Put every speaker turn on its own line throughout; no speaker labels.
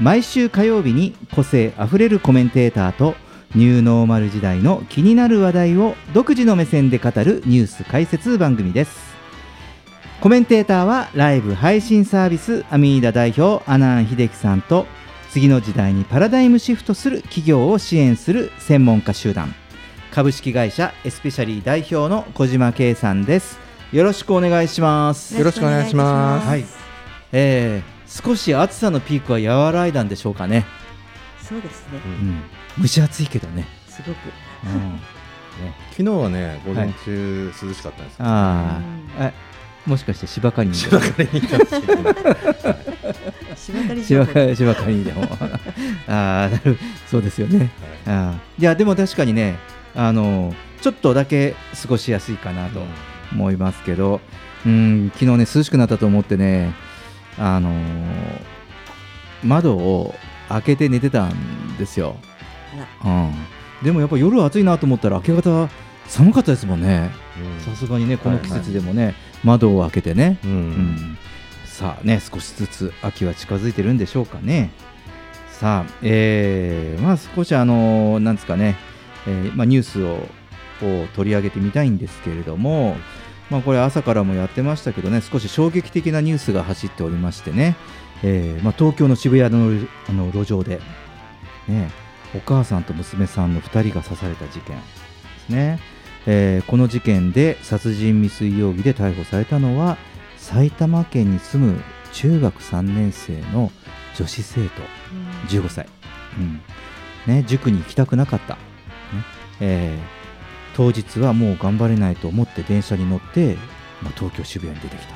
毎週火曜日に個性あふれるコメンテーターとニューノーマル時代の気になる話題を独自の目線で語るニュース解説番組です。コメンテーターはライブ配信サービスアミーダ代表阿南秀樹さんと次の時代にパラダイムシフトする企業を支援する専門家集団。株式会社エスペシャリー代表の小島圭さんです。よろしくお願いします。
よろしくお願いします。
はい、えー少し暑さのピークは和らいだんでしょうかね、
そうですね。
うん、蒸し暑いけどね、
すごく。
うん、
昨日はね、午前中涼しかったんですけど、
あー。えもしかして芝刈りに？
芝刈りに
芝刈り
芝
情報
刈り。芝刈りにでも。あーなるそうですよね、あー。いやでも確かにねあのちょっとだけ過ごしやすいかなと思いますけど、うん。昨日ね涼しくなったと思ってねあのー窓を開けて寝てたんですよ、うん、でもやっぱ夜暑いなと思ったら明け方寒かったですもんね。
うん。
さすがにねこの季節でもね、窓を開けてね、
うん。
うん。さあね少しずつ秋は近づいてるんでしょうかね。さあ、えーまあ少しあのーなんですかね、えーまあ、ニュースをを取り上げてみたいんですけれども、まあ、これ朝からもやってましたけどね少し衝撃的なニュースが走っておりましてね、えーまあ、東京の渋谷のあの路上で、ね、お母さんと娘さんの2人が刺された事件ですね、えーこの事件で殺人未遂容疑で逮捕されたのは埼玉県に住む中学3年生の女子生徒15歳、うん。ね、塾に行きたくなかった、ね。えー当日はもう頑張れないと思って電車に乗って、まあ、東京渋谷に出てきた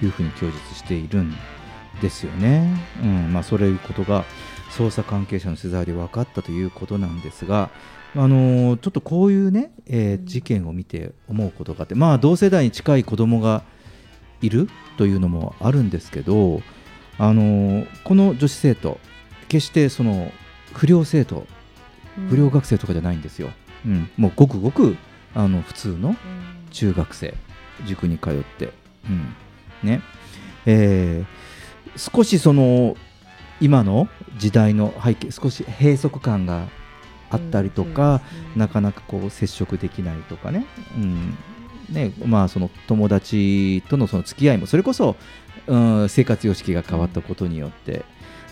というふうに供述しているんですよね、うんまあ、そういうことが捜査関係者の取材で分かったということなんですが、あのーちょっとこういうね、えー事件を見て思うことがあって、まあ、同世代に近い子供がいるというのもあるんですけど、あのーこの女子生徒決してその不良生徒不良学生とかじゃないんですよ、うん、もうごくごくあの普通の中学生塾に通って、うん。ね。えー少しその今の時代の背景少し閉塞感があったりとか、なかなかこう接触できないとかね,、うん。ね。まあ、その友達とのその付き合いもそれこそ、うん、生活様式が変わったことによって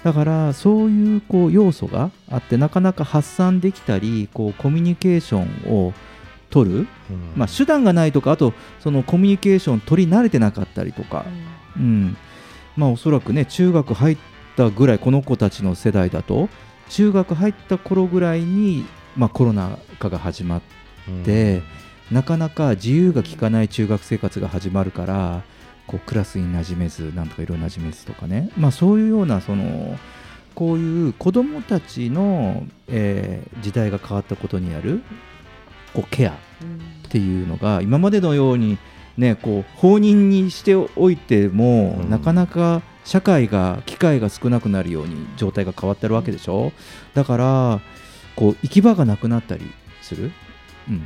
だからそういうこう要素があってなかなか発散できたりこうコミュニケーションを取る、
うん。
まあ、手段がないとかあとそのコミュニケーション取り慣れてなかったりとか、うん。まあ、おそらくね中学入ったぐらいこの子たちの世代だと中学入った頃ぐらいに、まあ、コロナ禍が始まって、なかなか自由が利かない中学生活が始まるからこうクラスに馴染めずなんとか色馴染めずとかね、まあ、そういうようなそのこういう子どもたちの、えー時代が変わったことにあるこうケアっていうのが今までのように、ね、こう放任にしておいても、
うん。
なかなか社会が機会が少なくなるように状態が変わってるわけでしょ？だからこう行き場がなくなったりする、うん。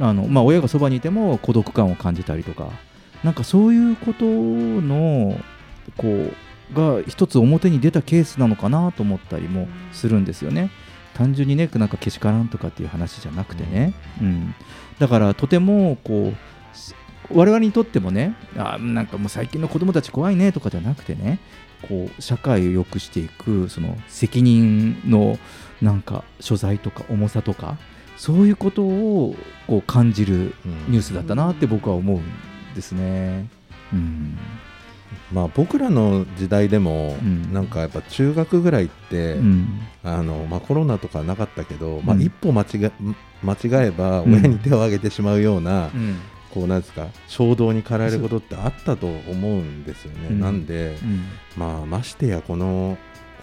あのまあ、親がそばにいても孤独感を感じたりとかなんかそういうことのこうが一つ表に出たケースなのかなと思ったりもするんですよね。単純にねなんかけしからんとかっていう話じゃなくてね、うん。だからとてもこうし我々にとってもねあなんかもう最近の子供たち怖いねとかじゃなくてねこう社会を良くしていくその責任のなんか所在とか重さとかそういうことをこう感じるニュースだったなって僕は思うんですね。うん。
まあ僕らの時代でも、
うん。
なんかやっぱ中学ぐらいって、
うん。
あのまあ、コロナとかなかったけど、まあ、
うん。
一歩間違え間違えば
うん。
親に手を挙げてしまうような、
うん。
こうなんですか衝動に駆られることってあったと思うんですよね。
うん。
なんで、
うん。
まあ、ましてやこの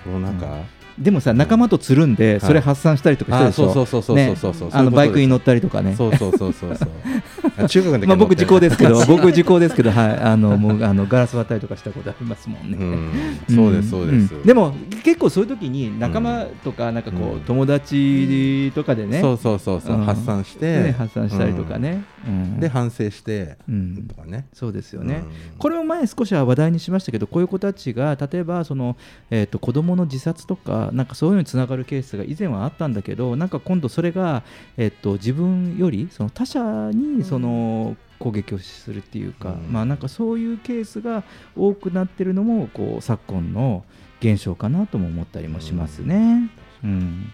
コロナ禍、
でもさ仲間とつるんでそれ発散したりとかしてる
あ
でしょ、
そうそうそうそうそう
あのバイクに乗ったりとかね。
そうそうそうそうそう。あ中学の時
まあ僕時効ですけど 僕時効ですけどはい。あのもうあのガラス割ったりとかしたことありますもんね、
うん。そうですそうです、
ん。でも結構そういう時に仲間とかなんかこう、
うん。
友達とかでね、
そうそうそう発散して、
ね発散したりとかね、うん。
で反省して、
うん。
とかね。
そうですよね、
うん。
これも前少しは話題にしましたけどこういう子たちが例えばその、えー、と子どもの自殺とかなんかそういうのにつながるケースが以前はあったんだけどなんか今度それが、えー、と自分よりその他者にその攻撃をするっていうか、
うん。
まあなんかそういうケースが多くなってるのもこう昨今の現象かなとも思ったりもしますね。うん。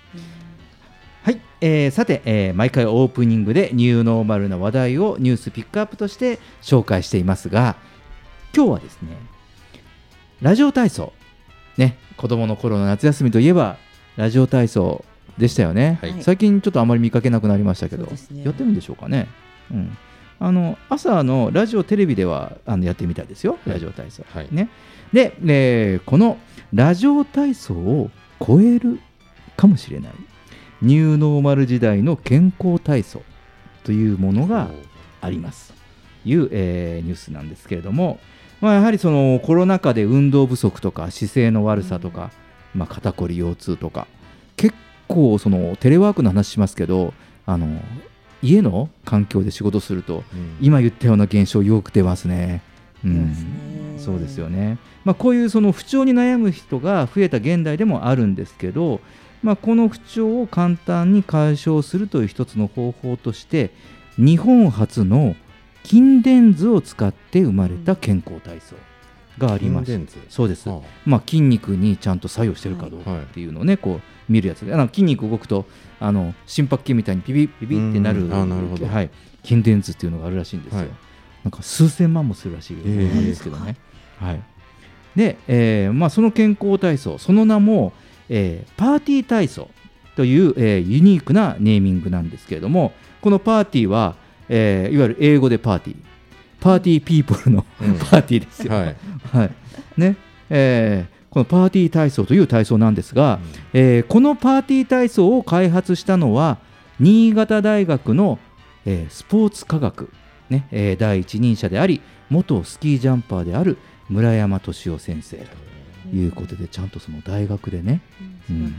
はい、えーさて、えー毎回オープニングでニューノーマルな話題をニュースピックアップとして紹介していますが今日はですねラジオ体操。ね子供の頃の夏休みといえばラジオ体操でしたよね、
はい。
最近ちょっとあまり見かけなくなりましたけど、
ね。
やってるんでしょうかね、うん、あの朝のラジオテレビではあのやってみたいですよ。ラジオ体操、
はい。
ね。で、えーこのラジオ体操を超えるかもしれない。ニューノーマル時代の健康体操というものがあります。という、えーニュースなんですけれども、まあ、やはりそのコロナ禍で運動不足とか姿勢の悪さとか、まあ、肩こり腰痛とか結構そのテレワークの話しますけどあの家の環境で仕事すると
うん。
今言ったような現象よく出ますね。うん。そうですよね、まあ、こういうその不調に悩む人が増えた現代でもあるんですけど、まあ、この不調を簡単に解消するという一つの方法として日本初の筋電図を使って生まれた健康体操があります。
筋電図。
そうです、
は
まあ、筋肉にちゃんと作用してるかどうかっていうのをね、こう見るやつであの筋肉動くとあの心拍計みたいにピピピピってなる。
なるほど。
はい、筋電図っていうのがあるらしいんですよ、
はい。
なんか数千万もするらしいんですけどね、はい、で、えーまあ、その健康体操その名も、えーパーティー体操という、えーユニークなネーミングなんですけれどもこのパーティーは、えーいわゆる英語でパーティー。パーティーピーポルの、
うん。
パーティーですよ、
はい。
はい。ね。えーこのパーティー体操という体操なんですが、えーこのパーティー体操を開発したのは新潟大学の、えースポーツ科学、ね。えー第一人者であり元スキージャンパーである村山敏夫先生ということでちゃんとその大学でね
うん。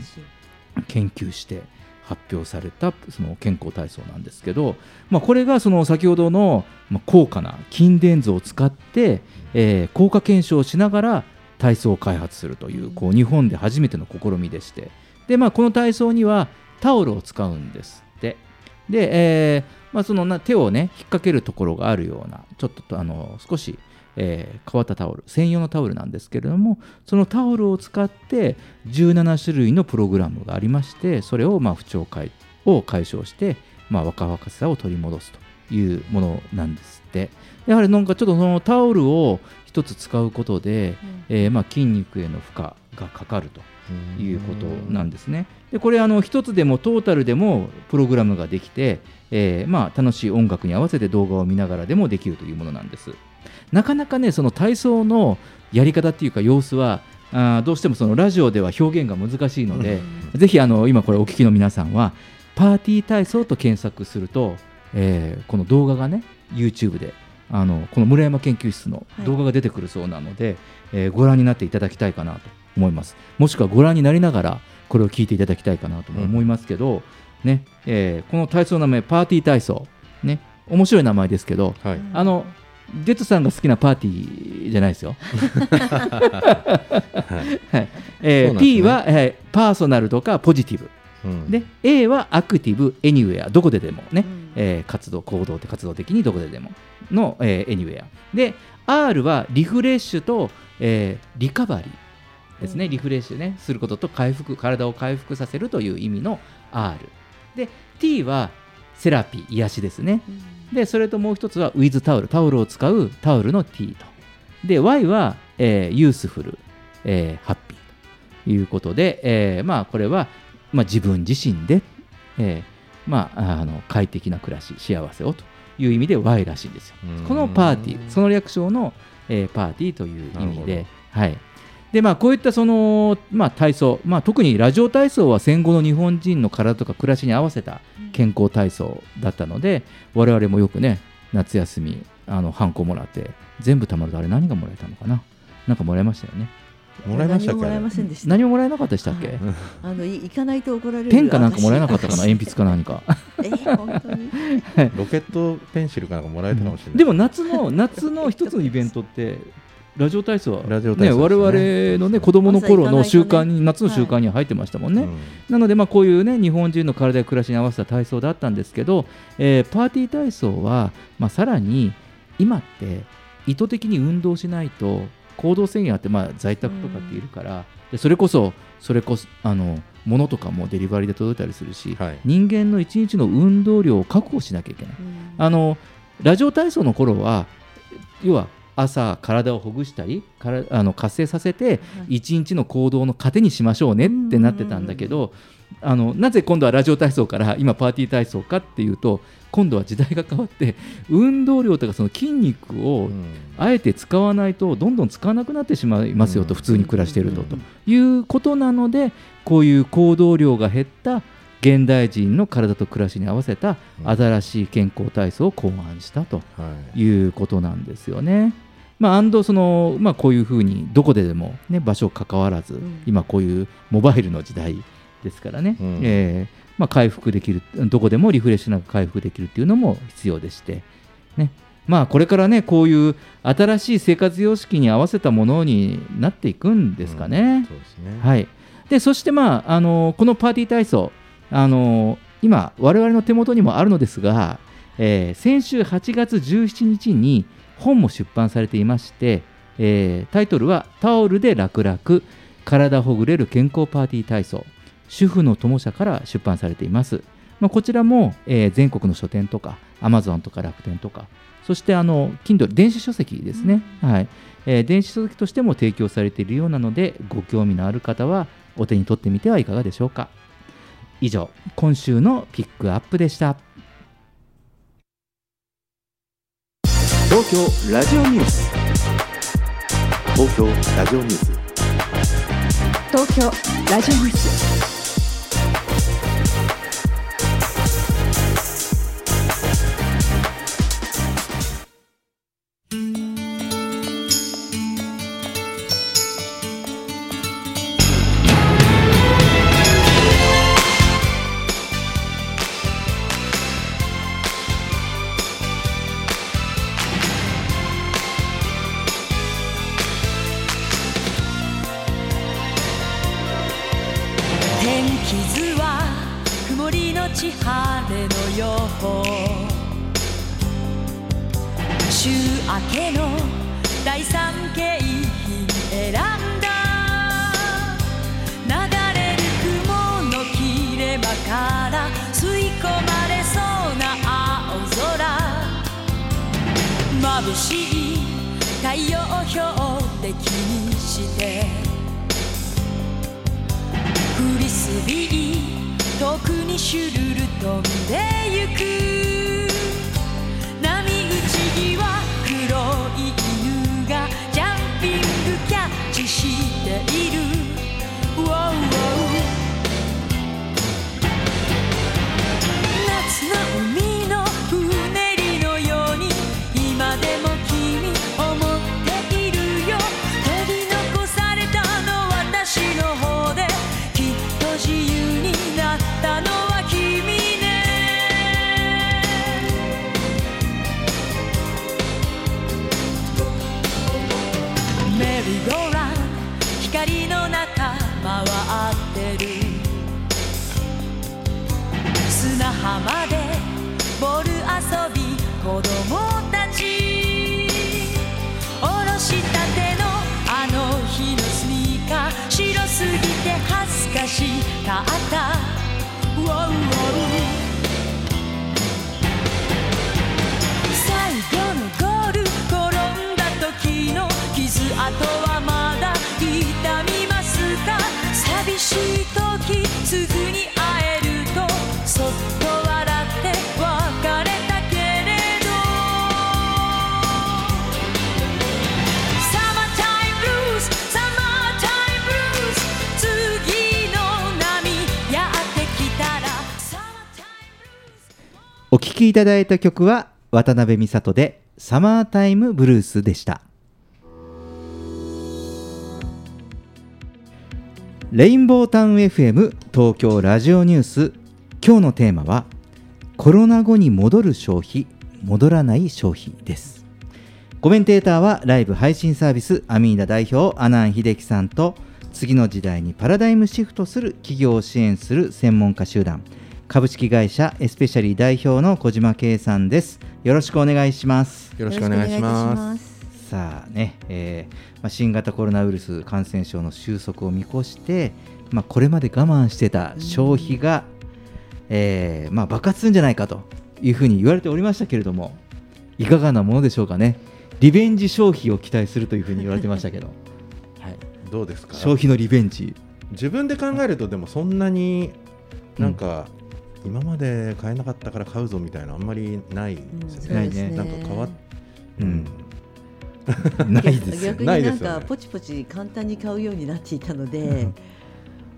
研究して発表されたその健康体操なんですけど、まあ、これがその先ほどの高価な筋電図を使って、えー効果検証しながら体操を開発するというこう日本で初めての試みでして。で、まあ、この体操にはタオルを使うんですって。で、えーまあ、そのな手をね引っ掛けるところがあるようなちょっとあの少し、えー変わったタオル専用のタオルなんですけれどもそのタオルを使って17種類のプログラムがありましてそれをまあ不調解を解消して、まあ、若々しさを取り戻すというものなんですってやはりなんかちょっとそのタオルを一つ使うことで、えーまあ筋肉への負荷がかかるということなんですね。でこれあの一つでもトータルでもプログラムができて、えーまあ、楽しい音楽に合わせて動画を見ながらでもできるというものなんです。なかなかねその体操のやり方っていうか様子はあーどうしてもそのラジオでは表現が難しいので、ぜひあの今これお聞きの皆さんはパーティー体操と検索すると、えーこの動画がね YouTube であのこの村山研究室の動画が出てくるそうなので、えーご覧になっていただきたいかなと思います。もしくはご覧になりながらこれを聞いていただきたいかなとも思いますけど、ねえーこの体操の名前パーティー体操。ね面白い名前ですけど
はい。
あのデトさんが好きなパーティーじゃないですよ。はい。えー
そうなんですね。
P は、えーパーソナルとかポジティブ、
うん。
で A はアクティブ、 anywhere、どこででもね、
うん。
えー活動、行動って活動的にどこででもの、えー、 anywhere。で、R はリフレッシュと、えーリカバリーですね、
うん。
リフレッシュね、することと回復、体を回復させるという意味の R。で、T はセラピー、癒しですね。で、それともう一つは with タオル、タオルを使うタオルの T と。で、Y は、えー、ユースフル、えーハッピーということで、えーまあ、これは、まあ、自分自身で、えーまあ、あの快適な暮らし、幸せをという意味で Y らしいんですよ。
うん
このパーティー、その略称の、えーパーティーという意味で、はい。でまあ、こういったその、まあ、体操、まあ、特にラジオ体操は戦後の日本人の体とか暮らしに合わせた健康体操だったので、我々もよくね、夏休み、あのハンコもらって、全部たまると、あれ、何がもらえたのかな、なんかもらいましたよね。
もらいましたっけ？
何ももらえませんでした。
何ももらえなかったでしたっけ、
はい あのい行かないと怒られる。
ペンかなんかもらえなかったかな、
証
鉛筆か何か。
えー本当に？
ロケットペンシルかなんかもらえたかもしれない。
でも夏の夏の一つのイベントって、ラジオ体操は、ね、
ね
我々のね子供の頃の習慣に、夏の習慣には入ってましたもんね。
うん。
なので、まあ、こういうね日本人の体や暮らしに合わせた体操だったんですけど、えーパーティー体操は、まあ、さらに今って意図的に運動しないと行動制限あって、まあ、在宅とかっているから、でそれこそそれこそあの物とかもデリバリーで届いたりするし、
はい。
人間の一日の運動量を確保しなきゃいけない。あのラジオ体操の頃は要は朝体をほぐしたりからあの活性させて一日の行動の糧にしましょうねってなってたんだけどあのなぜ今度はラジオ体操から今パーティー体操かっていうと今度は時代が変わって運動量とかその筋肉を
うん。
あえて使わないとどんどん使わなくなってしまいますよと
うん。
普通に暮らしていると
うん
ということなのでこういう行動量が減った現代人の体と暮らしに合わせた新しい健康体操を考案したと
はい。
いうことなんですよね。まあ、アンドその、まあ、こういうふうにどこででも、ね、場所関わらず、
ん。
今こういうモバイルの時代ですからね、
うん。
えーまあ、回復できるどこでもリフレッシュなく回復できるっていうのも必要でして、ね。まあ、これからねこういう新しい生活様式に合わせたものになっていくんですかね。
うん。そうですね。
はい、でそして、まあ、あのこのパーティー体操あの今我々の手元にもあるのですが、えー先週8月17日に本も出版されていまして、えータイトルは「タオルで楽々体ほぐれる健康パーティー体操」主婦の友社から出版されています、まあ、こちらも、えー全国の書店とか Amazon とか楽天とかそしてあの Kindle 電子書籍ですね、はい。えー電子書籍としても提供されているようなのでご興味のある方はお手に取ってみてはいかがでしょうか。以上今週のピックアップでした東京ラジオニュース。
東京ラジオニュース。
東京ラジオニ
ュースいた
だいた曲は渡辺美里で「サマータイムブルース」でした。レインボータウン FM 東京ラジオニュース。今日のテーマはコロナ後に戻る消費戻らない消費です。コメンテーターはライブ配信サービスアミーダ代表阿南秀樹さんと次の時代にパラダイムシフトする企業を支援する専門家集団。株式会社エスペシャリー代表の小島圭さんです。よろしくお願いします。
よろしくお願いします。
さあね、えーまあ、新型コロナウイルス感染症の収束を見越して、まあ、これまで我慢してた消費が、えーまあ、爆発するんじゃないかというふうに言われておりましたけれどもいかがなものでしょうかね。リベンジ消費を期待するというふうに言われてましたけど、はい、
どうですか？
消費のリベンジ。
自分で考えるとでもそんなになんか、今まで買えなかったから買うぞみたいなのあんまりないですよね。
ないね。
なんか変わっ
う
うん。ん、
ないですよ。
逆に
ないですよね。
なんかポチポチ簡単に買うようになっていたので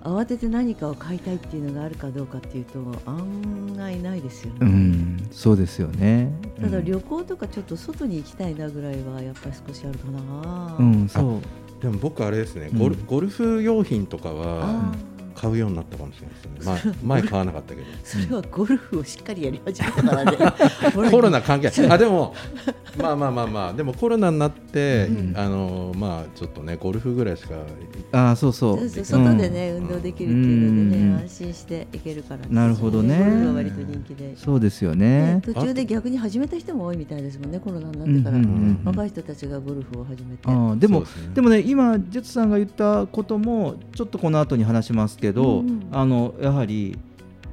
慌てて何かを買いたいっていうのがあるかどうかっていうと案外ないですよね、
うん。そうですよね。
ただ
うん。
旅行とかちょっと外に行きたいなぐらいはやっぱり少しあるかな、
うん。そう。
でも僕あれですね、ゴル
うん。
ゴルフ用品とかは
あ
買うようになったかもしれないですね。前前買わなかったけど。
ー それはゴルフをしっかりやり始めたからね。
コロナ関係。ない。あでもまあまあまあまあ。でもコロナになって、
うん。
あのまあちょっとねゴルフぐらいしか
ああそうそう。
そうそう。外でね、運動できるっていうのでね、
うん。
安心していけるから
なるほどね。
ゴルフは割と人気で、
そうですよね。
ね途中で逆に始めた人も多いみたいですもんねコロナになってから、
うんうんうん
若い人たちがゴルフを始めて。
あーでも
ですね。
でもね今ジェッツさんが言ったこともちょっとこの後に話しますけど、
うん
あのやはり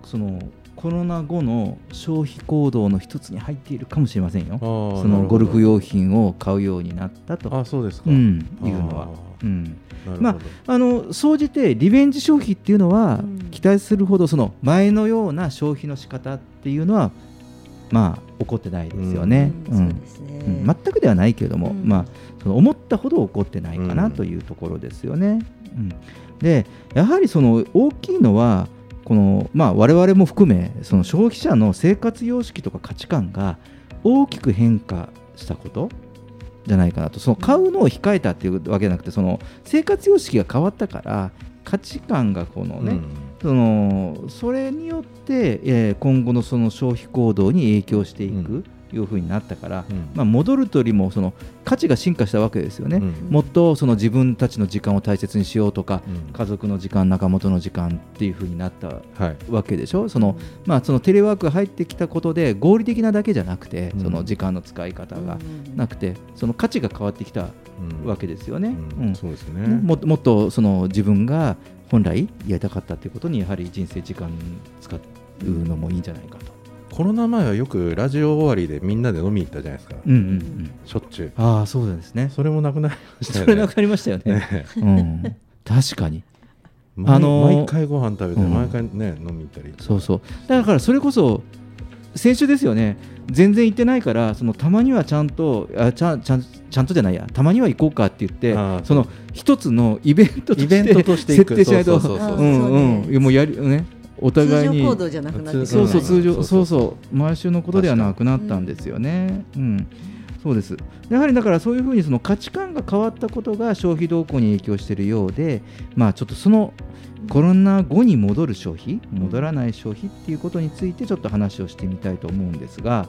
そのコロナ後の消費行動の一つに入っているかもしれませんよ。そ
そ
のゴルフ用品を買うようになったと、
あそうですか。
うん、いうのは。うん。まあの総じてリベンジ消費っていうのは、
うん
期待するほどその前のような消費の仕方っていうのはまあ起こってないですよね。
うん
うん
そうですね、
うん全くではないけれども、
うん
まあ、その思ったほど起こってないか
う
なんというところですよね。うんでやはりその大きいのはこの、まあ、我々も含めその消費者の生活様式とか価値観が大きく変化したことじゃないかなと。その買うのを控えたっていうわけじゃなくてその生活様式が変わったから価値観がこのね、そのそれによって、えー今後のその消費行動に影響していくいうふうになったから、
うん。
まあ、戻るというよりもその価値が進化したわけですよね、
うん。
もっとその自分たちの時間を大切にしようとか、
うん。
家族の時間仲間との時間っていうふうになった
はい。
わけでしょ？その、まあ、そのテレワークが入ってきたことで合理的なだけじゃなくて、
うん。
その時間の使い方が
うん。
なくてその価値が変わってきた
うん
わけですよね。
うん。
うん。
そうですね。
もっともっとその自分が本来やりたかったということにやはり人生時間使うのもいいんじゃないかと。
コロナ前はよくラジオ終わりでみんなで飲みに行ったじゃないですか。
うんうんうん、
しょっちゅう。
ああそうですね。
それもなくなりましたよね。
それなくなりましたよね。
ね
うん、確かに。
毎
あのー
毎回ご飯食べて、
うん
毎回ね飲み行ったり。
そうそう。だからそれこそ先週ですよね。全然行ってないからそのたまにはちゃんとあちゃんちゃんちゃんとじゃないやたまには行こうかって言ってその一つのイベントとして
イベントとしてい
設
く
定しないともうやりねお互いに
通常行動じゃなくなってくる。
そうそう通常
うん
そうそう毎週のことではなくなったんですよね。うん。そうです。やはりだからそういうふうにその価値観が変わったことが消費動向に影響しているようで、まあ、ちょっとそのコロナ後に戻る消費戻らない消費っていうことについてちょっと話をしてみたいと思うんですが、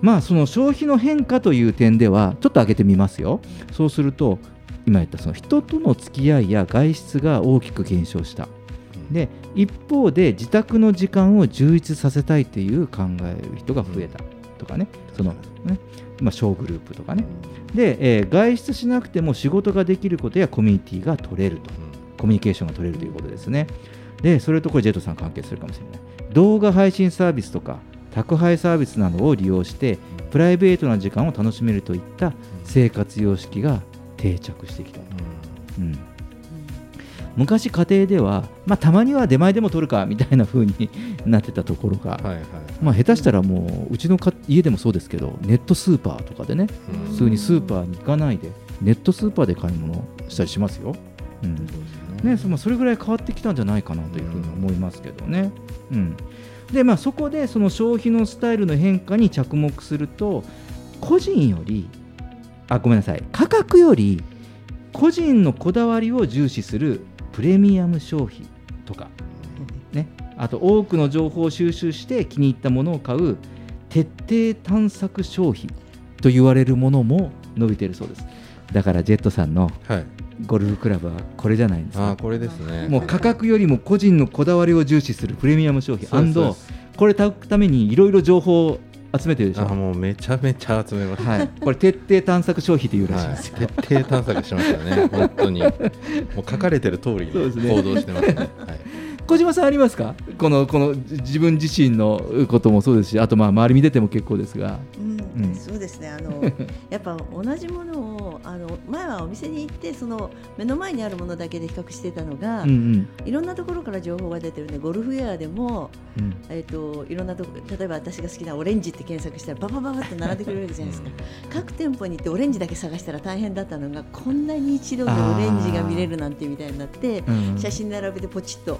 まあ、その消費の変化という点ではちょっと挙げてみますよ。そうすると今言ったその人との付き合いや外出が大きく減少した。で一方で自宅の時間を充実させたいという考える人が増えたとかね、そのねまあ、小グループとかね、で、えー外出しなくても仕事ができることやコミュニティが取れると、コミュニケーションが取れるということですね。で、それとこれ、ジェットさん関係するかもしれない。動画配信サービスとか、宅配サービスなどを利用して、プライベートな時間を楽しめるといった生活様式が定着してきた。うん昔家庭では、まあ、たまには出前でも取るかみたいな風に なってたところが、
はいはい。
まあ、下手したらもううちのか家でもそうですけどネットスーパーとかでね普通にスーパーに行かないでネットスーパーで買い物したりしますよ。うん。ねそまあそれぐらい変わってきたんじゃないかなというふうに思いますけどね。うん。でまあ、そこでその消費のスタイルの変化に着目すると個人よりあごめんなさい。価格より個人のこだわりを重視するプレミアム消費とか、ね、あと多くの情報を収集して気に入ったものを買う徹底探索消費と言われるものも伸びているそうです。だからジェットさんの
はい。
ゴルフクラブはこれじゃないんですか
あーこれですね。
もう価格よりも個人のこだわりを重視するプレミアム消費。これ買うためにいろいろ情報を集めてるでしょ？
あもうめちゃめちゃ集めました、
はい、これ徹底探索消費というらしい
はい
ですよ、
徹底探索しましたね。本当に。もう書かれてる通りに
そうですね。
行動してますね。はい
小島さんありますか？このこのじ自分自身のこともそうですしあとまあ周り見てても結構ですが、
うん
うん。
そうですね。あの やっぱ同じものをあの前はお店に行ってその目の前にあるものだけで比較してたのが、
うんうん。
いろんなところから情報が出てるんでゴルフウェアでも、
うん。
えー、といろんなとこ例えば私が好きなオレンジって検索したらババババって並んでくれるわけじゃないですか各店舗に行ってオレンジだけ探したら大変だったのがこんなに一度でオレンジが見れるなんてみたいになって
うん
写真並べてポチッと。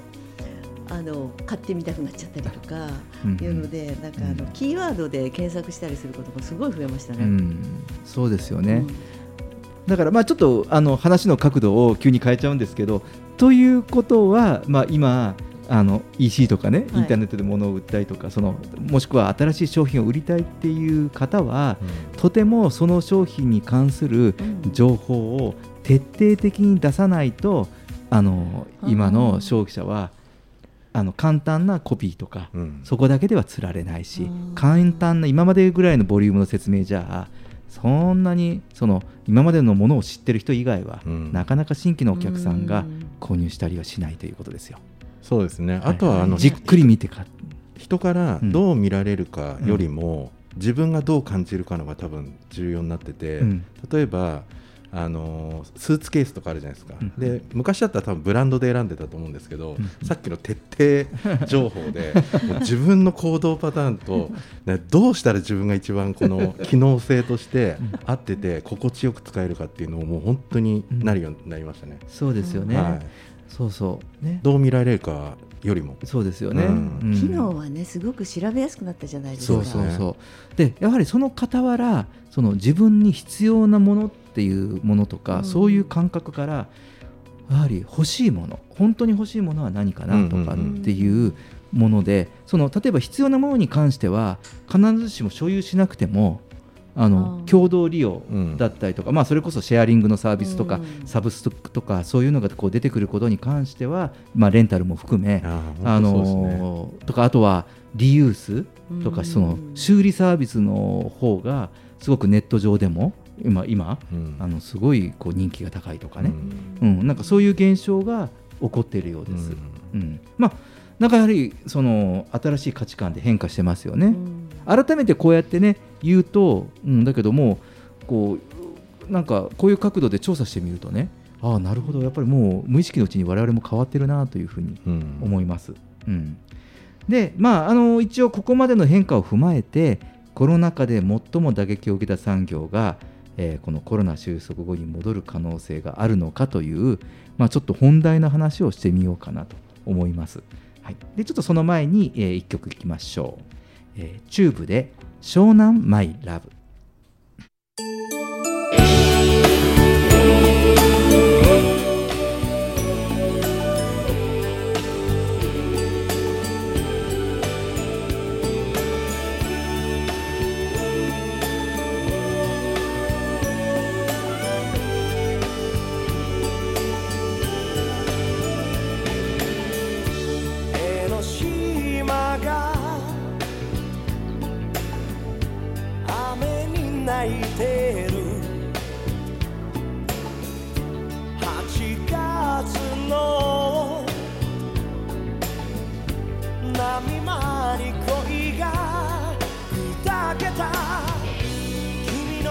あの買ってみたくなっちゃったりとか
うん。
いうので、なんかあのキーワードで検索したりすることがすごい増えましたね。
うん、そうですよね、
うん。
だからまあちょっとあの話の角度を急に変えちゃうんですけどということは、まあ、今あの EC とかね
はい。
インターネットで物を売ったりとか、そのもしくは新しい商品を売りたいっていう方は、とてもその商品に関する
うん。
情報を徹底的に出さないとあの今の消費者はあの簡単なコピーとか、
うん。
そこだけでは釣られないし
うん。
簡単な今までぐらいのボリュームの説明じゃそんなにその今までのものを知ってる人以外は、
うん。
なかなか新規のお客さんが
うん。
購入したりはしないということですよ。
そうですね。あとはあの
じっくり見てか
人からどう見られるかよりも、自分がどう感じるかのが多分重要になってて、
うん。
例えばあのースーツケースとかあるじゃないですか、
うん。
で昔だったら多分ブランドで選んでたと思うんですけど、
うん。
さっきの徹底情報で 自分の行動パターンと、ね、どうしたら自分が一番この機能性として合ってて心地よく使えるかっていうのをもう本当になるようになりましたね。
そうですよね、
はい、
そうそう。ね。
どう見られるかよりも。
そうですよね、
うん。
うん。
機能はねすごく調べやすくなったじゃないですか。
そうそうそう。でやはりその傍らその自分に必要なものっていうものとか、
うん。
そういう感覚からやはり欲しいもの本当に欲しいものは何かなとかっていうもので、その例えば必要なものに関しては必ずしも所有しなくてもあの
うん
共同利用
うん
だったりとか、まあ、それこそシェアリングのサービスとか、
うん
サブストックとかそういうのがこう出てくることに関しては、まあ、レンタルも含め
あ
のーとかあとはリユースとか
うん。
その修理サービスの方がすごくネット上でも今今
うん。
あのすごいこう人気が高いとかね、
う
うん。なんかそういう現象が起こっているようです。
うん。
うん。まあなんかやはりその新しい価値観で変化してますよね。
うん。
改めてこうやってね言うと、うん、だけどもこうなんかこういう角度で調査してみるとねああなるほど。やっぱりもう無意識のうちに我々も変わってるなというふうに
うん。
思います。うん、でまああの一応ここまでの変化を踏まえてコロナ禍で最も打撃を受けた産業が、えーこのコロナ収束後に戻る可能性があるのかという、まあ、ちょっと本題の話をしてみようかなと思います。はい、でちょっとその前に、え1曲いきましょう。えーチューブで湘南マイラブ。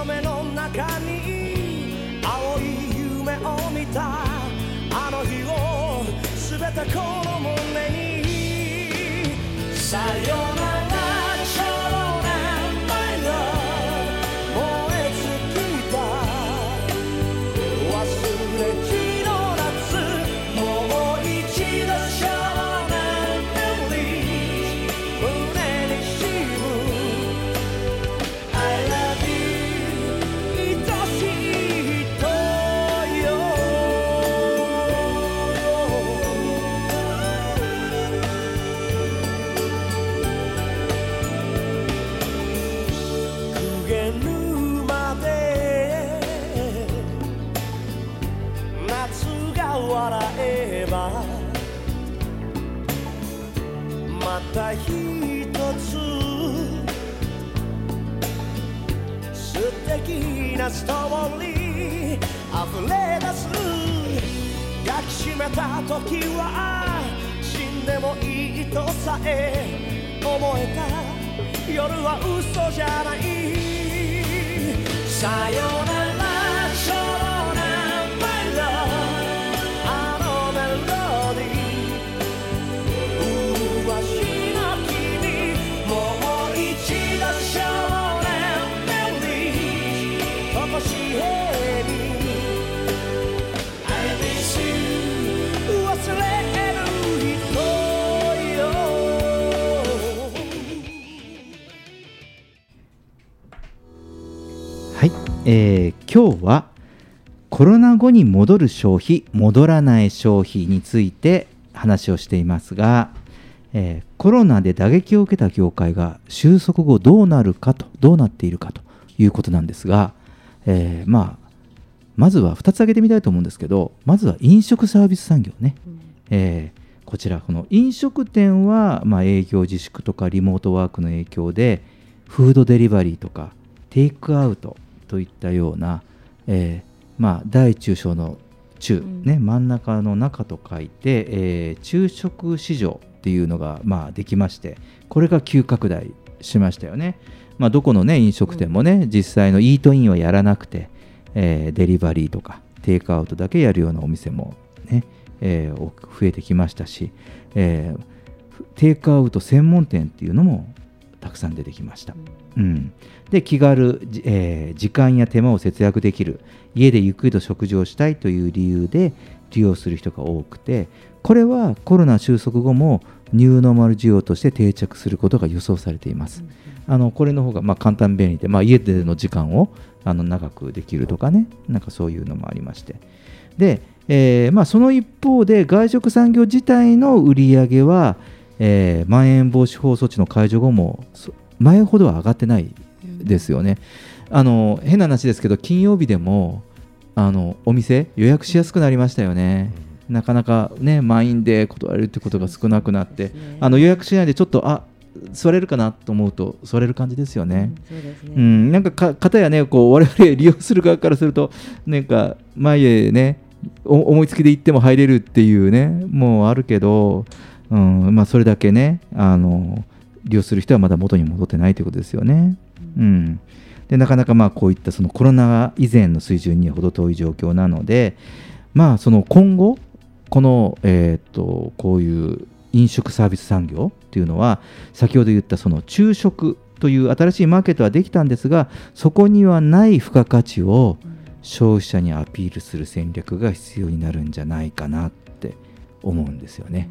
の目の中に青い夢を見た。あの日を全てこの胸に。さよ時は死んでもいいとさえ思えた。夜は嘘じゃない。さよなら。
えー今日はコロナ後に戻る消費戻らない消費について話をしていますが、えーコロナで打撃を受けた業界が収束後どうなるかとどうなっているかということなんですが、えーまあまずは2つ挙げてみたいと思うんですけどまずは飲食サービス産業ね、えーこちらこの飲食店は、まあ、営業自粛とかリモートワークの影響でフードデリバリーとかテイクアウトといったような、えーまあ、大中小の中、ね、真ん中の中と書いて、えー昼食市場っていうのが、まあ、できましてこれが急拡大しましたよね。まあ、どこの、ね、飲食店もね、実際のイートインはやらなくて、えーデリバリーとかテイクアウトだけやるようなお店も、ねえー増えてきましたし、えーテイクアウト専門店っていうのもたくさん出てきました。うん、で気軽、じえー時間や手間を節約できる家でゆっくりと食事をしたいという理由で利用する人が多くてこれはコロナ収束後もニューノーマル需要として定着することが予想されています。あのこれの方がまあ簡単便利で、まあ、家での時間をあの長くできるとかね。なんかそういうのもありまして。で、えーまあ、その一方で外食産業自体の売り上げは、えーまん延防止法措置の解除後もそ前ほどは上がってないですよね。あの変な話ですけど金曜日でもあのお店予約しやすくなりましたよね。なかなかね満員で断られるってことが少なくなって、あの予約しないでちょっとあ座れるかなと思うと座れる感じですよね。
そ
うん、なんかか方やねこう我々利用する側からするとなんか前へねお思いつきで行っても入れるっていうねもうあるけど、うんまあ、それだけねあの利用する人はまだ元に戻ってないということですよね。うん、でなかなかまあこういったそのコロナ以前の水準には程遠い状況なので、まあ、その今後この、えー、とこういう飲食サービス産業っていうのは先ほど言ったその昼食という新しいマーケットはできたんですがそこにはない付加価値を消費者にアピールする戦略が必要になるんじゃないかなって思うんですよね。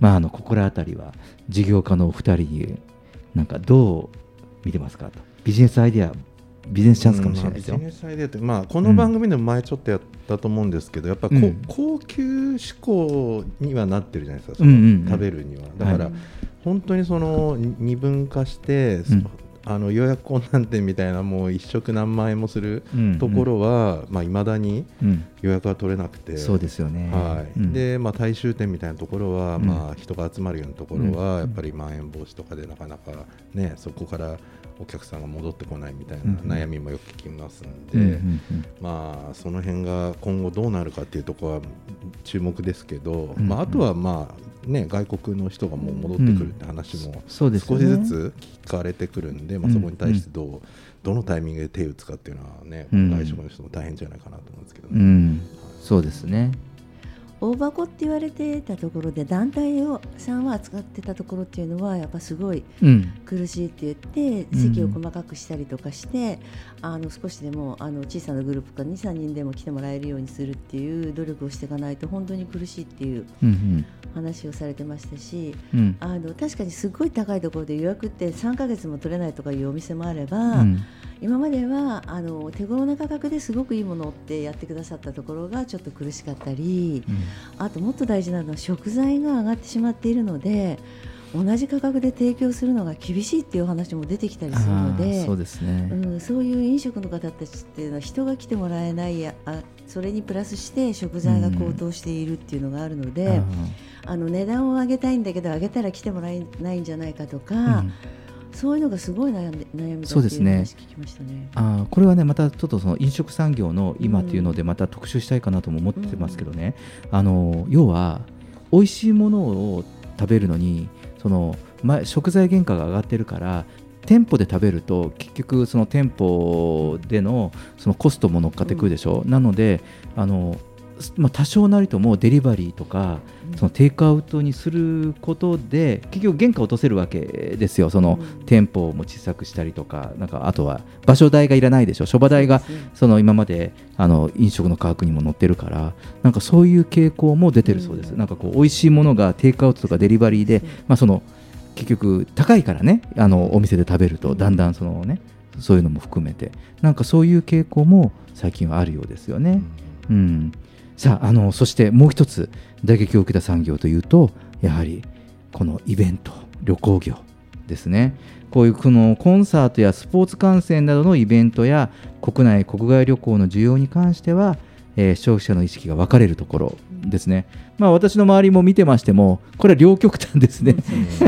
まあ、あのここら辺りは事業家のお二人になんかどう見てますかと。ビジネスアイデアビジネスチャンスかもしれないですよ。
うんまあビジネスアイデアって、まあ、この番組でも前ちょっとやったと思うんですけど、やっぱこ、
うん。
高級志向にはなってるじゃないですか、その
うんうんうん。
食べるには。だから、
はい。
本当にそのに二分化して、そ
うん
あの予約困難店みたいなもう一食何万円もする
うんうん。
ところは、まあ未だに
うん。
予約が取れなくて、
そうですよね。
はい。
うん。
でまあ、大衆店みたいなところは、
うん。
まあ、人が集まるようなところ
うん。
は、やっぱりまん延防止とかでなかなか、ね、そこからお客さんが戻ってこないみたい
うん
な悩みもよく聞きますんで、
うんうんうん。
まあ、その辺が今後どうなるかっていうところは注目ですけど、
うん。
まあ、あとは、まあね、外国の人がもう戻ってくるって話も
そうですよ
少し
ね
ずつ聞かれてくるんで、まあ、そこに対してどう、どのタイミングで手を打つかっていうのはね、
うん。
外食の人も大変じゃないかなと思うんですけどね。
うん。そうですね。
大箱って言われてたところで団体をさんは扱ってたところっていうのはやっぱすごい
うん。
苦しいって言って
うん
席を細かくしたりとかして、あの少しでもあの小さなグループから23人でも来てもらえるようにするっていう努力をしていかないと本当に苦しいっていう
うん
話をされてましたし、
うん。うん
あの確かにすごい高いところで予約って3ヶ月も取れないとかいうお店もあれば、
うん。
今まではあの手頃な価格ですごくいいものってやってくださったところがちょっと苦しかったり、あともっと大事なのは食材が上がってしまっているので同じ価格で提供するのが厳しいっていうお話も出てきたりするの
あ
で
ーそうですね。
うん、そういう飲食の方たちっていうのは人が来てもらえないやあそれにプラスして食材が高騰しているっていうのがあるので、あの値段を上げたいんだけど上げたら来てもらえないんじゃないかとか、
うん。
そういうのがすごい悩んで悩みだ
そうですね。
ね。
あーこれはねまたちょっとその飲食産業の今っていうのでまた特集したいかなとも思ってますけどね、あの要は美味しいものを食べるのにその、ま、食材原価が上がってるから店舗で食べると結局その店舗でのそのコストも乗っかってくるでしょ、なのであの、まあ、多少なりともデリバリーとかそのテイクアウトにすることで結局原価を落とせるわけですよ。その店舗も小さくしたりとかなんかあとは場所代がいらないでしょ。諸場代がその今まであの飲食の価格にも載ってるからなんかそういう傾向も出てるそうです、なんかこう美味しいものがテイクアウトとかデリバリーで、まあ、その結局高いからねあのお店で食べるとだんだんそのねそういうのも含めて。なんかそういう傾向も最近はあるようですよね。うん、さああのそしてもう一つ打撃を受けた産業というとやはりこのイベント旅行業ですね。こういうこのコンサートやスポーツ観戦などのイベントや国内国外旅行の需要に関しては、えー消費者の意識が分かれるところですね、まあ、私の周りも見てましてもこれは両極端ですね。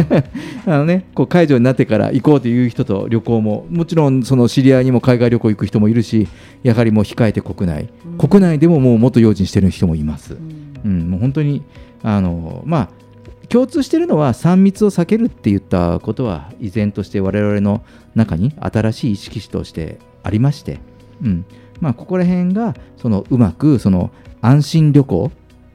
あのねこう解除になってから行こうという人と旅行ももちろんその知り合いにも海外旅行行く人もいるしやはりもう控えて国内、国内でももうもっと用心してる人もいます、うん。もう本当にあのまあ共通しているのは3密を避けるって言ったことは依然として我々の中に新しい意識としてありまして、うん。まあ、ここら辺がそのうまくその安心旅行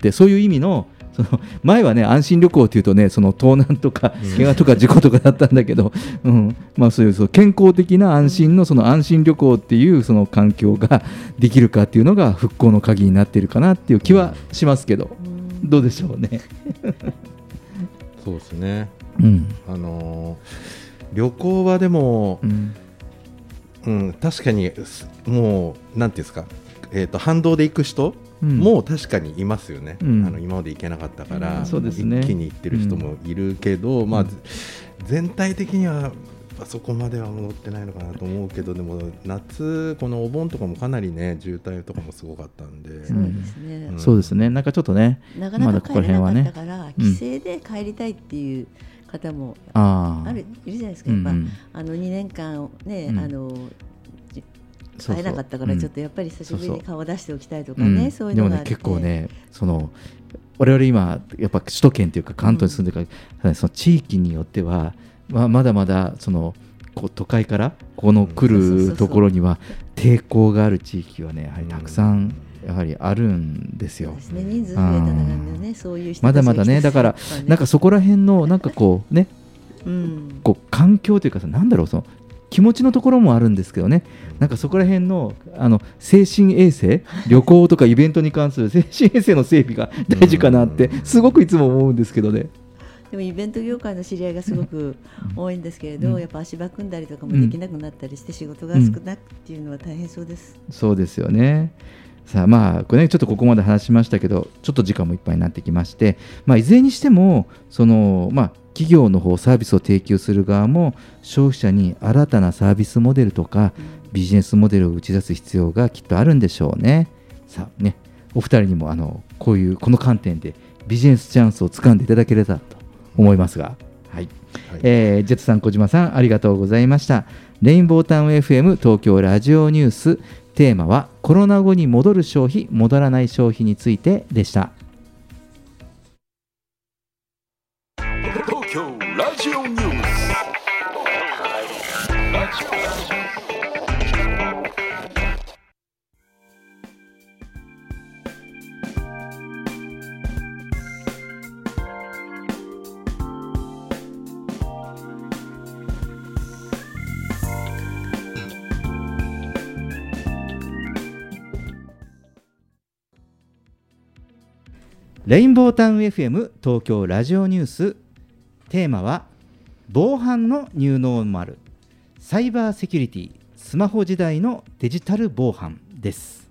ってそういう意味のその前はね安心旅行っていうとねその盗難とか怪我とか事故とかだったんだけど、うん。まあ、そういうそう健康的な安心のその安心旅行っていうその環境ができるかっていうのが復興の鍵になっているかなっていう気はしますけど、どうでしょうね。
そうですね、
うん。
あのー旅行はでも、うん。確かにすもうなんていうんですか、えー、と反動で行く人、
うん
もう確かにいますよね、
うん。
あの今まで行けなかったから、
うんそうですね。
一気に行ってる人もいるけど、まあ、全体的にはあそこまでは戻ってないのかなと思うけどでも夏このお盆とかもかなりね渋滞とかもすごかったんで。
そうですね。
ん。
そうですね、なんかちょっとね、
なか
まだここ
なか帰れ
ら辺はね。
なかったから、
うん。
帰省で帰りたいっていう方も
あ
るいるじゃないですか、やっぱ、
うんうん。
あの2年間ね、
うん。
あの会えなかったから、
うん。
ちょっとやっぱり久しぶりに顔出しておきたいとかね、
うん。
そういうのが
ね結構ねその我々今やっぱ首都圏というか関東に住んでるから、その地域によっては、まあ、まだまだそのこう都会からこの来るところには抵抗がある地域はねやはりたくさんやはりあるんですよ。
ね、人数増えたらね、そういう人
まだまだねだからなんかそこら辺のなんかこうね
うん、
こう環境というかさなんだろうその気持ちのところもあるんですけどねなんかそこら辺のあの精神衛生旅行とかイベントに関する精神衛生の整備が大事かなってすごくいつも思うんですけどね。
でもイベント業界の知り合いがすごく多いんですけれど、
うん
やっぱ足場組んだりとかもできなくなったりして仕事が少なくっていうのは大変そうです。
そうですよね。さあまあこれねちょっとここまで話しましたけどちょっと時間もいっぱいになってきまして、まあ、いずれにしてもその、まあ、企業の方サービスを提供する側も消費者に新たなサービスモデルとかビジネスモデルを打ち出す必要がきっとあるんでしょうね。さあねお二人にもあのこういうこの観点でビジネスチャンスをつかんでいただければと思いますが、はい。えージェットさん小島さんありがとうございました。レインボータウン FM 東京ラジオニューステーマはコロナ後に戻る消費戻らない消費についてでした。
東京ラジオニュー
レインボータウン FM 東京ラジオニュース。テーマは防犯のニューノーマルサイバーセキュリティスマホ時代のデジタル防犯です。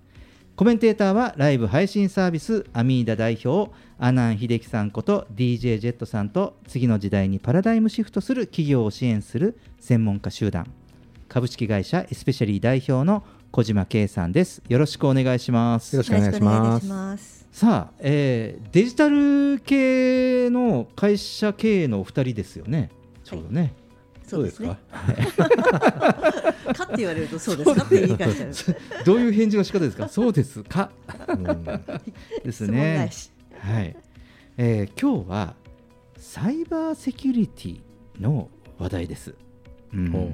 コメンテーターはライブ配信サービスアミーダ代表阿南秀樹さんこと DJ ジェットさんと次の時代にパラダイムシフトする企業を支援する専門家集団。株式会社エスペシャリー代表の小島圭さんです。よろしくお願いします。
よろしくお願いします。
ます。
さあ、えーデジタル系の会社経営のお二人ですよね、ちょうどね。
そうですね。
か
かって言われるとそうですか？って言い返しちゃう。
どういう返事の仕方ですか、そうですか？です
質問
ね。はい、えー今日はサイバーセキュリティの話題です。うん
ほ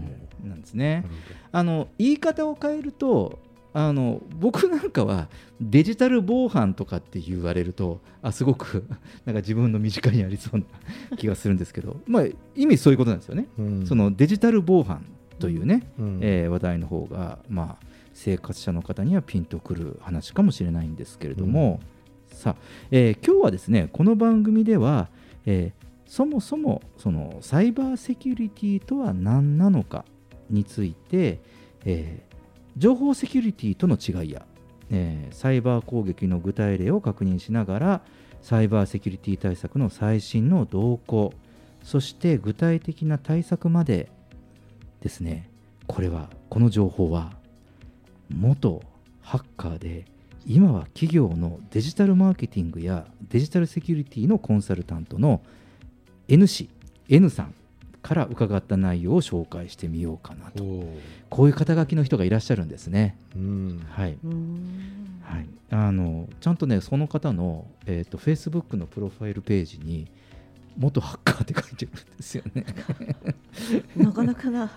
なんですね。あの言い方を変えるとあの僕なんかはデジタル防犯とかって言われるとあすごく なんか自分の身近にありそうな気がするんですけど、まあ、意味そういうことなんですよね。
うん。
そのデジタル防犯というね、
うん。
えー話題の方が、まあ、生活者の方にはピンとくる話かもしれないんですけれども、さあ、えー今日はですねこの番組では、えーそもそもそのサイバーセキュリティとは何なのかについて、えー情報セキュリティとの違いや、えーサイバー攻撃の具体例を確認しながらサイバーセキュリティ対策の最新の動向そして具体的な対策までですねこれはこの情報は元ハッカーで今は企業のデジタルマーケティングやデジタルセキュリティのコンサルタントの N 氏 N さんから伺った内容を紹介してみようかなとこういう肩書きの人がいらっしゃるんですね。
うん
はい、はい、あのちゃんとねその方の、えー、と Facebook のプロファイルページに元ハッカーって書いてるんですよね。
なかなかな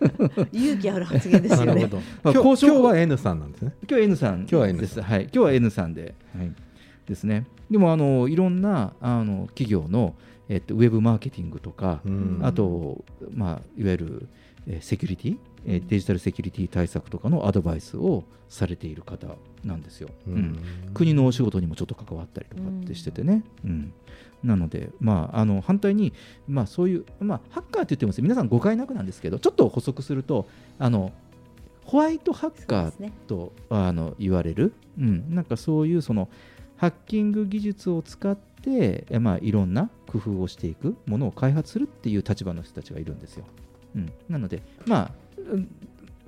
勇気ある発言ですよね。
なるほど。
まあ
今日今日は N さんなんですね。
今日 N さん
今日は N
です。はい、今日は N さんで、はい、ですね。でもあのいろんなあの企業のえっとウェブマーケティングとか、
うん。
あとまあいわゆるえーセキュリティ、えーデジタルセキュリティ対策とかのアドバイスをされている方なんですよ。
う
うん。ん国のお仕事にもちょっと関わったりとかってしててね。うん。なので、まあ、あの反対に、まあ、そういう、まあ、ハッカーって言っても皆さん誤解なくなんですけどちょっと補足するとあのホワイトハッカー
そうですね。
とあの言われる、うん、なんかそういうそのハッキング技術を使って、えまあ、いろんな工夫をしていくものを開発するっていう立場の人たちがいるんですよ。うん、なので、まあ、うん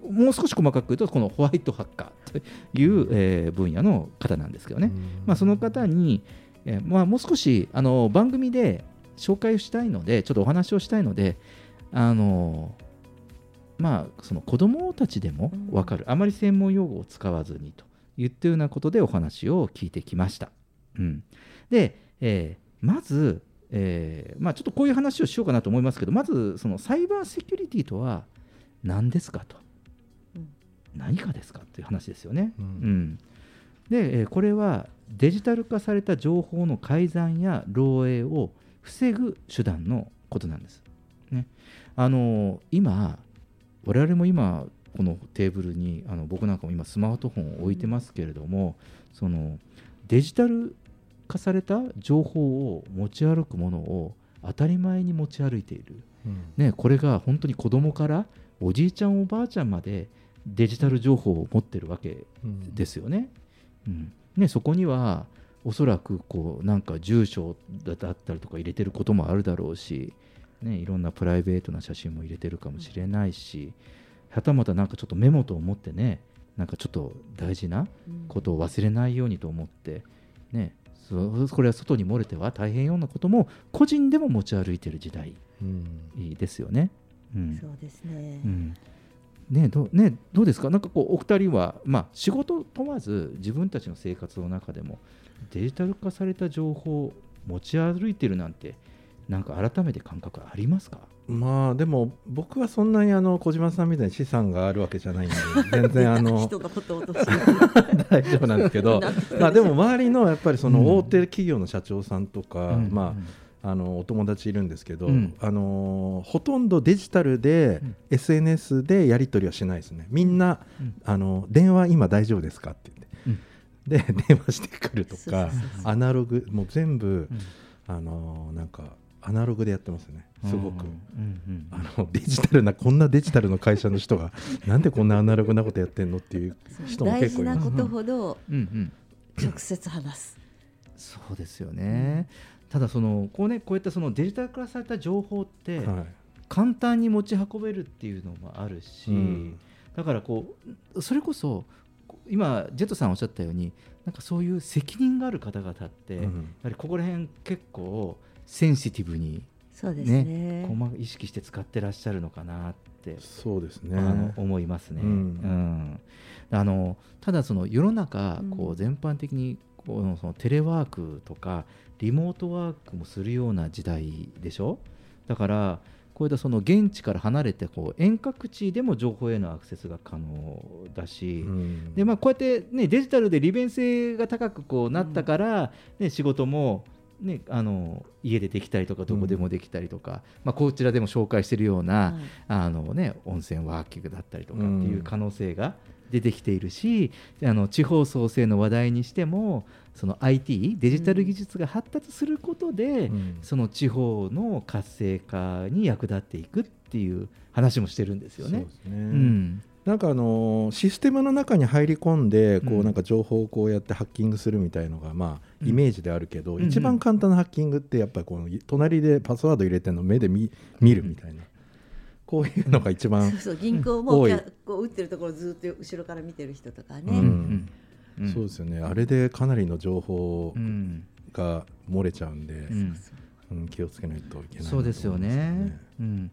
もう少し細かく言うとこのホワイトハッカーという、えー分野の方なんですけどね、まあ、その方に、えーまあ、もう少しあの番組で紹介をしたいのでちょっとお話をしたいのであのまあその子どもたちでも分かる、あまり専門用語を使わずにといったようなことでお話を聞いてきました。うん、で、えーまず、えーまあ、ちょっとこういう話をしようかなと思いますけどまずそのサイバーセキュリティとは何ですかと、
うん
何かですかという話ですよね。
うん
うんで、えーこれはデジタル化された情報の改ざんや漏洩を防ぐ手段のことなんです。ね、あのー今我々も今このテーブルにあの僕なんかも今スマートフォンを置いてますけれども、そのデジタル化された情報を持ち歩くものを当たり前に持ち歩いている、ね、これが本当に子供からおじいちゃんおばあちゃんまでデジタル情報を持ってるわけですよね。うん。ね、そこにはおそらくこうなんか住所だったりとか入れてることもあるだろうし、ね、いろんなプライベートな写真も入れてるかもしれないし、はたまたなんかちょっとメモと思ってねなんかちょっと大事なことを忘れないようにと思って、ね、そこれは外に漏れては大変ようなことも個人でも持ち歩いてる時代
うん。
ですよね。うん。
そうですね。
うん。ねどうね、どうですか、なんかこうお二人は、まあ、仕事問わず、自分たちの生活の中でも、デジタル化された情報を持ち歩いてるなんて、なんか改めて感覚ありますか？
まあでも僕はそんなにあの小島さんみたいに資産があるわけじゃないんで全然あの 大丈夫なんですけど。まあでも周りのやっぱりそ
うん。
の大手企業の社長さんとか、
うん。
まああのお友達いるんですけど、
うん。
あのほとんどデジタルで、
うん。
SNS でやり取りはしないですね。みんな、
うん。
あの電話今大丈夫ですかって言って、で電話してくるとかアナログもう全部、
うん。
あのなんかアナログでやってますね。すごく。
うんうん
あのデジタルなこんなデジタルの会社の人が なんでこんなアナログなことやってんのっていう人も
大
結構います。
事なことほど直接話す。
そうですよね、ただそのこう、ね、こういったそのデジタル化された情報って、
はい。
簡単に持ち運べるっていうのもあるし、
うん。
だからこうそれこそ今ジェットさんおっしゃったようになんかそういう責任がある方々って、
うん。
やはりここら辺結構センシティブに、
そうですね。
細か意識して使ってらっしゃるのかなって、
そうですね。
あの思いますね。
うん
うんあのただその世の中
うん
こう全般的にこのそのテレワークとかリモートワークもするような時代でしょ？だからこういったその現地から離れてこう遠隔地でも情報へのアクセスが可能だし、
うん
でまあ、こうやって、ね、デジタルで利便性が高くこうなったから、ね、仕事も、ね、あの家でできたりとかどこでもできたりとか、まあ、こちらでも紹介しているような、
はい
あのね、温泉ワーキングだったりとかっていう可能性が出てきているし、あの地方創生の話題にしてもその IT デジタル技術が発達することで、
うん。
その地方の活性化に役立っていくっていう話もしてるんですよね。
そうですね。
うん
なんかあのーシステムの中に入り込んでこ
う
なんか情報をこうやってハッキングするみたいのがまあ
うん。
イメージであるけど、
うん
一番簡単なハッキングってやっぱりこの隣でパスワード入れてるのを目で見見るみたいな、こういうのが一番
そうそう銀行もこう打ってるところをずっと後ろから見てる人とかね。
うん。
うん
そうですよね。あれでかなりの情報
うん
が漏れちゃうんで、
うん。
うん気をつけないといけない
そうですよね。うん、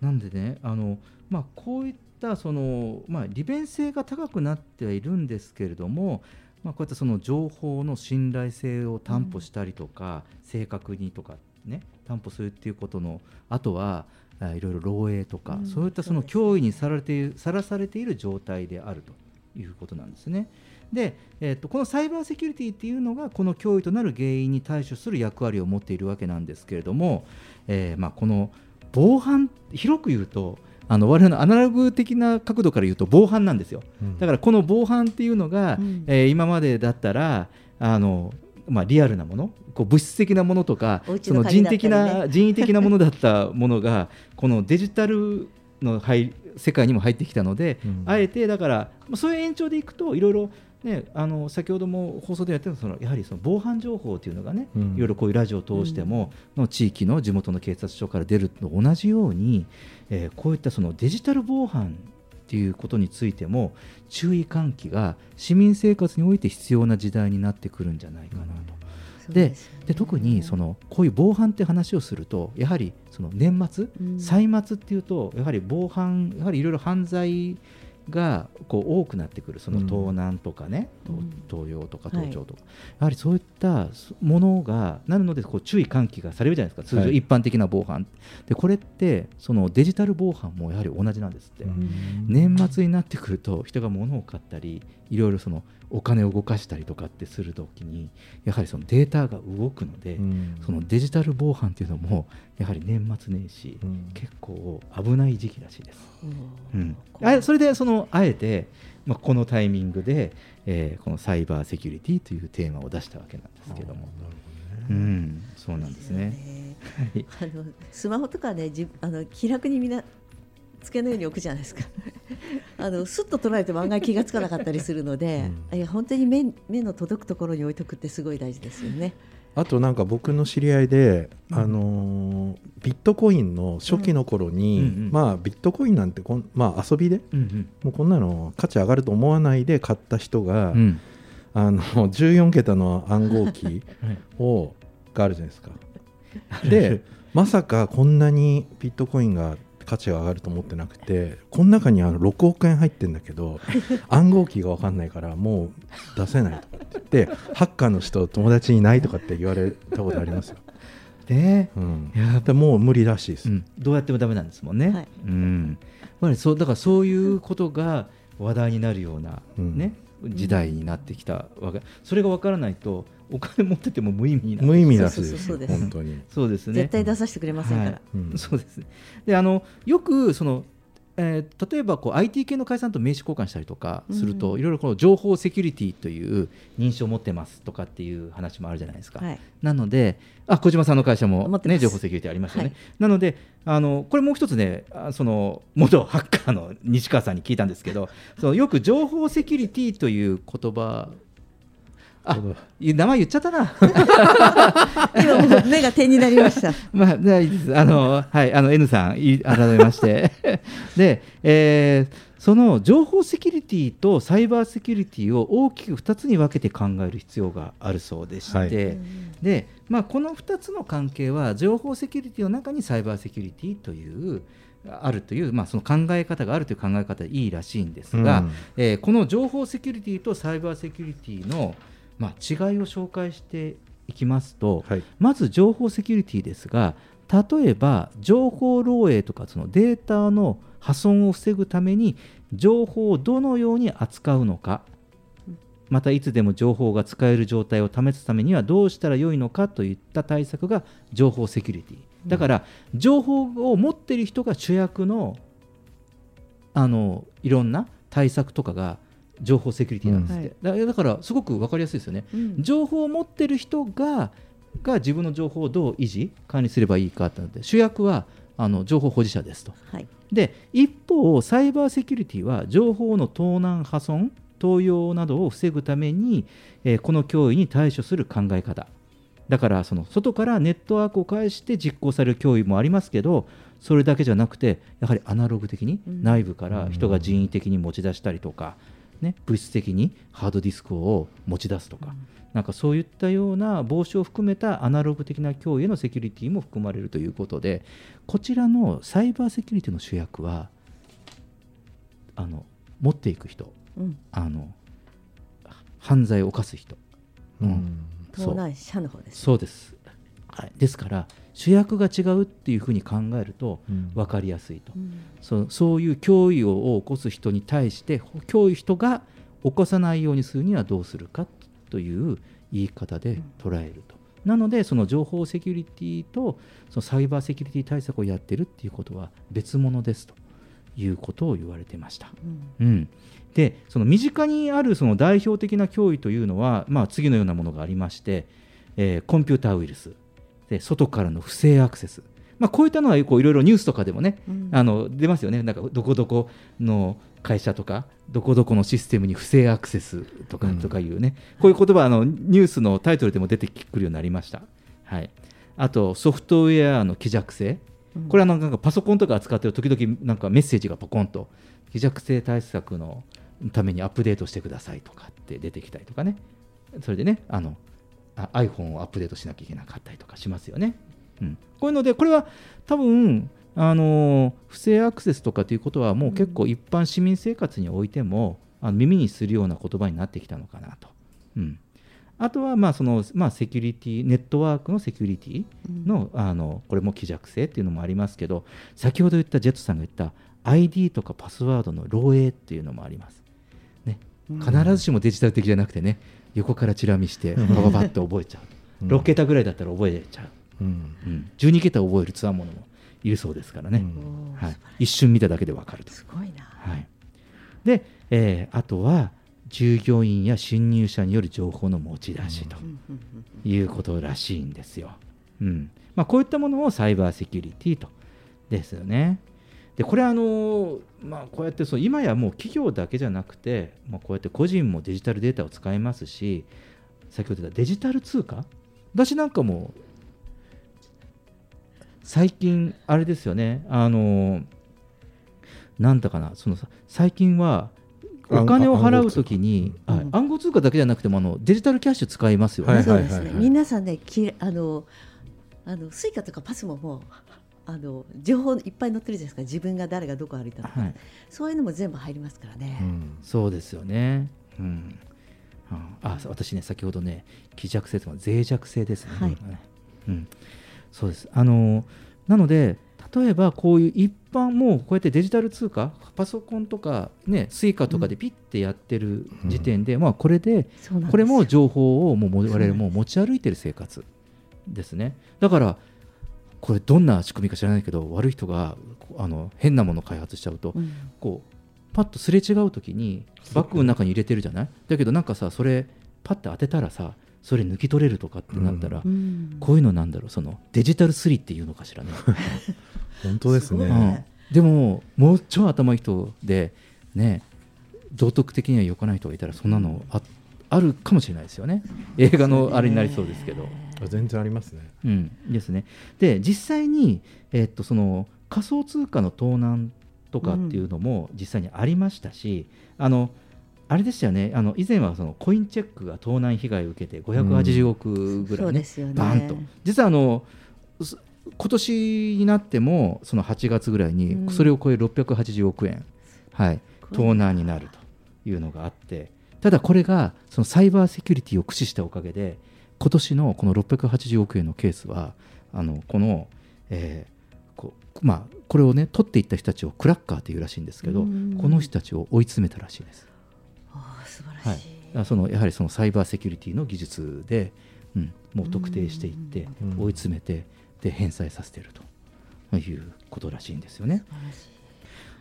なんでねあの、まあ、こういったその、まあ、利便性が高くなってはいるんですけれども、まあ、こういったその情報の信頼性を担保したりとか、正確にとか、ね、担保するっていうことのあとはあいろいろ漏洩とか、
うん
そういったその脅威にさられているさらされている状態であるということなんですね。で、えー、とこのサイバーセキュリティっていうのがこの脅威となる原因に対処する役割を持っているわけなんですけれども、えーまあ、この防犯広く言うとあの我々のアナログ的な角度から言うと防犯なんですよ。
うん。
だからこの防犯っていうのが、
うん。
えー今までだったらあの、まあ、リアルなものこう物質的なものとか
お家
その人的な人為的なものだったものがこのデジタルの入世界にも入ってきたので、
うん。
あえてだからまあそういう延長でいくといろいろね、あの先ほども放送でやってたそのやはりその防犯情報というのがね、
うん。
いろいろこういうラジオを通しても、の地域の地元の警察署から出るのと同じように、えーこういったそのデジタル防犯っていうことについても注意喚起が市民生活において必要な時代になってくるんじゃないかなと。
そう
です
よね。
で特にそのこういう防犯って話をするとやはりその年末、
うん。
歳末っていうとやはり防犯やはりいろいろ犯罪がこう多くなってくる。その
うん。
盗難とかね、
うん。
盗用とか
はい。
盗聴とか、やはりそういったものがなるのでこう注意喚起がされるじゃないですか。通常
はい
一般的な防犯、でこれってそのデジタル防犯もやはり同じなんですって、
うん。
年末になってくると人が物を買ったりいろいろそのお金を動かしたりとかってするときにやはりそのデータが動くので、
うん。
そのデジタル防犯っていうのもやはり年末年始、
うん。
結構危ない時期らしいです。
うん。
うん、あそれでそのあえて、まあ、このタイミングで、えーこのサイバーセキュリティというテーマを出したわけなんですけども、う
なる
ん、そうなんですね。
ですよね。あのスマホとかねじあの気楽にみんな机の上に置くじゃないですか。あのすっと捉えても案外気がつかなかったりするので、いや本当に目目の届くところに置いとくってすごい大事ですよね。
あとなんか僕の知り合いで、あのービットコインの初期の頃に、
うんうんうん。
まあビットコインなんてこん、まあ、遊びで、
うん
もうこんなの価値上がると思わないで買った人が、
うん。
あの14桁の暗号機をがあるじゃないですか。でまさかこんなにビットコインが価値が上がると思ってなくてこの中にあの6億円入ってるんだけど 暗号機が分かんないからもう出せないとかって言ってハッカーの人友達にいないとかって言われたことありますよ。
ね。
うん、
いや。
でもう無理らしいです。
うん。どうやってもダメなんですもんね。
はい。
うん、やっぱりそうだからそういうことが話題になるような、
うん。
ね時代になってきたわけ。それがわからないとお金持ってても無意味になる
無意味らしい
そう
ですよ
そうそうです。
本当に。
そうですね。
絶対出させてくれませんから。
はい。
うん。
そうですね。であのよくその、えー例えばこう IT 系の会社さんと名刺交換したりとかすると、
うん
いろいろこの情報セキュリティという認証を持ってますとかっていう話もあるじゃないですか。
はい。
なので、あ小島さんの会社も、ね、情報セキュリティありますよね。
はい
なのであの、これもう一つね、あその元ハッカーの西川さんに聞いたんですけど、そのよく情報セキュリティという言葉、あ名前言っちゃったな。
今もう目が点になりました。
まあ、じゃあいいです。あの、はい、あの N さん、い改めまして。で、えーその情報セキュリティとサイバーセキュリティを大きく2つに分けて考える必要があるそうでして、
はい
で、まあ、この2つの関係は情報セキュリティの中にサイバーセキュリティというあるという、まあ、その考え方があるという考え方でいいらしいんですが、
うん
えーこの情報セキュリティとサイバーセキュリティの、まあ、違いを紹介していきますと、
はい。
まず情報セキュリティですが例えば情報漏洩とかそのデータの破損を防ぐために情報をどのように扱うのかまたいつでも情報が使える状態を保つためにはどうしたらよいのかといった対策が情報セキュリティ。だから情報を持っている人が主役のあのいろんな対策とかが情報セキュリティなんですって、だだからすごく分かりやすいですよね、
うん。
情報を持ってる人がが自分の情報をどう維持管理すればいいかってなって主役はあの情報保持者ですと。
はい。
で一方サイバーセキュリティは情報の盗難破損盗用などを防ぐために、えーこの脅威に対処する考え方。だからその外からネットワークを介して実行される脅威もありますけどそれだけじゃなくてやはりアナログ的に
うん。
内部から人が人為的に持ち出したりとか、ね、物質的にハードディスクを持ち出すとか、なんかそういったような防止を含めたアナログ的な脅威へのセキュリティも含まれるということでこちらのサイバーセキュリティの主役はあの持っていく人
うん。
あの犯罪を犯す人、
うん。
そう。
盗難者の方です。
そうです、はい、ですから主役が違うっていうふうに考えると
うん。
分かりやすいと、
うん。
そうそういう脅威を起こす人に対して脅威人が起こさないようにするにはどうするかという言い方で捉えると。なのでその情報セキュリティとそのサイバーセキュリティ対策をやってるっていうことは別物ですと。いうことを言われてました。
うん。
うん、でその身近にあるその代表的な脅威というのは、まあ、次のようなものがありまして、えーコンピューターウイルスで外からの不正アクセス、まあ、こういったのはこういろいろニュースとかでもね、
うん。
あの出ますよね。なんかどこどこの会社とかどこどこのシステムに不正アクセスとか,、
うん。
とかいうね。こういう言葉あのニュースのタイトルでも出てくるようになりました。はい、あとソフトウェアの希弱性。
うん。
これはなんかパソコンとか扱ってる時々なんかメッセージがポコンと。希弱性対策のためにアップデートしてくださいとかって出てきたりとかね。それでねあのあ iPhone をアップデートしなきゃいけなかったりとかしますよね。うん、こういうのでこれは多分あの不正アクセスとかということはもう結構一般市民生活においても、あの耳にするような言葉になってきたのかなと。うん。あとはまあその、まあ、セキュリティネットワークのセキュリティの,、あのこれも希弱性っていうのもありますけど先ほど言ったジェットさんが言った ID とかパスワードの漏洩っていうのもあります、ね、必ずしもデジタル的じゃなくてね横からチラ見してパパパッと覚えちゃう、
うん。
6桁ぐらいだったら覚えちゃう、
うん。
うん、12桁覚えるつわものもいるそうですからね、
うん。
はい、一瞬見ただけで分かると。
すごいな。
はい、で、えーあとは従業員や侵入者による情報の持ち出しということらしいんですよ。うん。まあ、こういったものをサイバーセキュリティと。ですよね。でこれあの、まあ、こうやってそう今やもう企業だけじゃなくて、まあ、こうやって個人もデジタルデータを使いますし先ほど言ったデジタル通貨？私なんかも最近あれですよねあのなんだかなそのさ最近はお金を払うときに
暗号
はい暗号通貨だけじゃなくてもあのデジタルキャッシュ使いますよね。
はい
そうですね。皆さんね、きあのあの Suica とか PASMO もうあの情報いっぱい載ってるじゃないですか。自分が誰がどこ歩いたのか、
はい
そういうのも全部入りますからね。
そうですよね。うん。あ、あ私ね、先ほどね、希弱性とか脆弱性ですね。
はい
うん。そうです。あの、なので、例えばこういう一般もうこうやってデジタル通貨、パソコンとかね、 Suica とかでピッてやってる時点で、まあこれでこれも情報をもう我々も持ち歩いてる生活ですね。だからこれどんな仕組みか知らないけど悪い人があの変なものを開発しちゃうと、
うん。
こうパッとすれ違う時にバッグの中に入れてるじゃない？だけどなんかさそれパッて当てたらさそれ抜き取れるとかってなったら、
うん。
こういうのなんだろう？そのデジタルスリっていうのかしらね。
本当ですね。
うん。でももう超頭いい人でね道徳的には良かない人がいたらそんなのああるかもしれないですよね。映画のあれになりそうですけど。
全然ありますね。
うん、ですね。で実際に、えっとその仮想通貨の盗難とかっていうのも実際にありましたし、あのあれでしたよね。あの以前はそのコインチェックが盗難被害を受けて580億ぐらいね,、
そうですよね。
バーンと。実はあのす今年になってもその8月ぐらいに
うん。
それを超える680億円、はい、盗難になるというのがあってただこれがそのサイバーセキュリティを駆使したおかげで今年のこの680億円のケースはあのこの、えーこうまあ、これをね取っていった人たちをクラッカーというらしいんですけど
うん
この人たちを追い詰めたらしいです。
ああ素晴らしい。
はい、そのやはりそのサイバーセキュリティの技術で、うん、もう特定していって
うん
追い詰めてで返済させているということらしいんですよね。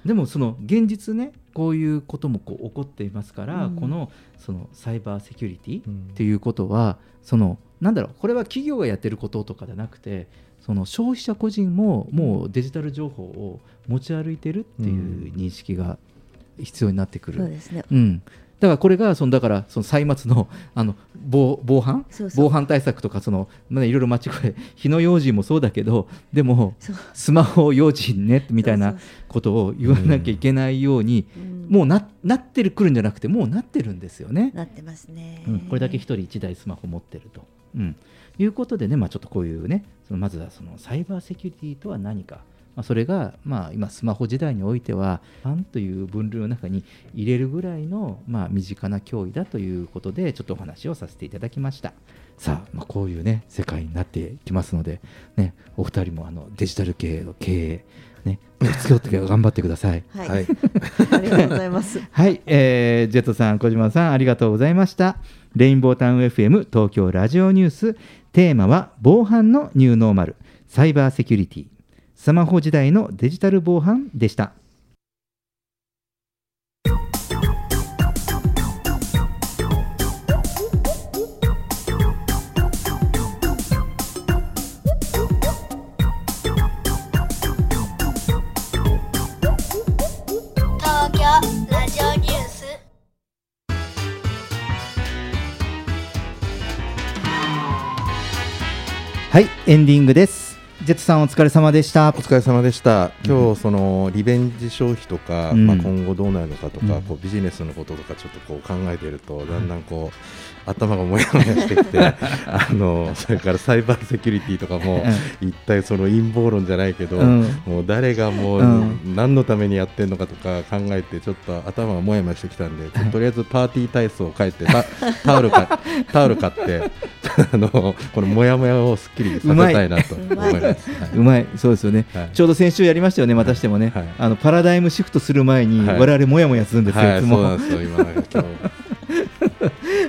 でもその現実ねこういうこともこう起こっていますから、
うん
このそのサイバーセキュリティっ
うん
ていうことは、そのなんだろうこれは企業がやってることとかじゃなくてその消費者個人ももうデジタル情報を持ち歩いてるっていう認識が必要になってくる。
そうですね。
うん、だからこれがそのだからその歳末の あの防防犯？防犯対策とかその、まあ、いろいろ間違え 火の用心もそうだけどでもスマホ用心ねみたいなことを言わなきゃいけないように、
うん。
もうななってるくるんじゃなくてもうなってるんですよね。
なってますね。
うん、これだけ一人一台スマホ持ってると、うん、いうことでね、まあ、ちょっとこういうねそのまずはそのサイバーセキュリティとは何か、まあ、それが、まあ、今スマホ時代においてはファンという分類の中に入れるぐらいの、まあ、身近な脅威だということでちょっとお話をさせていただきましたさあ、まあ、こういうね世界になってきますので、ね、お二人もあのデジタル系の経営ね、気をつけて頑張ってください。
はい。
はい
ありがとうございます。
はい、えージェットさん、小島さん、ありがとうございました。レインボータウン FM 東京ラジオニュース、テーマは防犯のニューノーマル、サイバーセキュリティ、スマホ時代のデジタル防犯でした。はい、エンディングです。ジェットさん、お疲れ様でした
お。疲れ様でした。今日そのリベンジ消費とか、
うん
まあ今後どうなるのかとか、
うん
こうビジネスのこととかちょっとこう考えているとだんだんこう頭がもやもやしてきて、あのそれからサイバーセキュリティとかも一体その陰謀論じゃないけど、
うん。
もう誰がもう
うん。
何のためにやってるのかとか考えてちょっと頭がもやもやしてきたんで、とりあえずパーティー体操を書いてタ タオルかタオル買って あのこのもやもやをすっきりさせたいなと思います。はい。う
まい、そうですよね、
はい。
ちょうど先週やりましたよね、またしてもね、
はい。
あのパラダイムシフトする前に、
はい。
我々もやもやするんですよ、
はい。い、
つも。
そうなん。ですよ、今。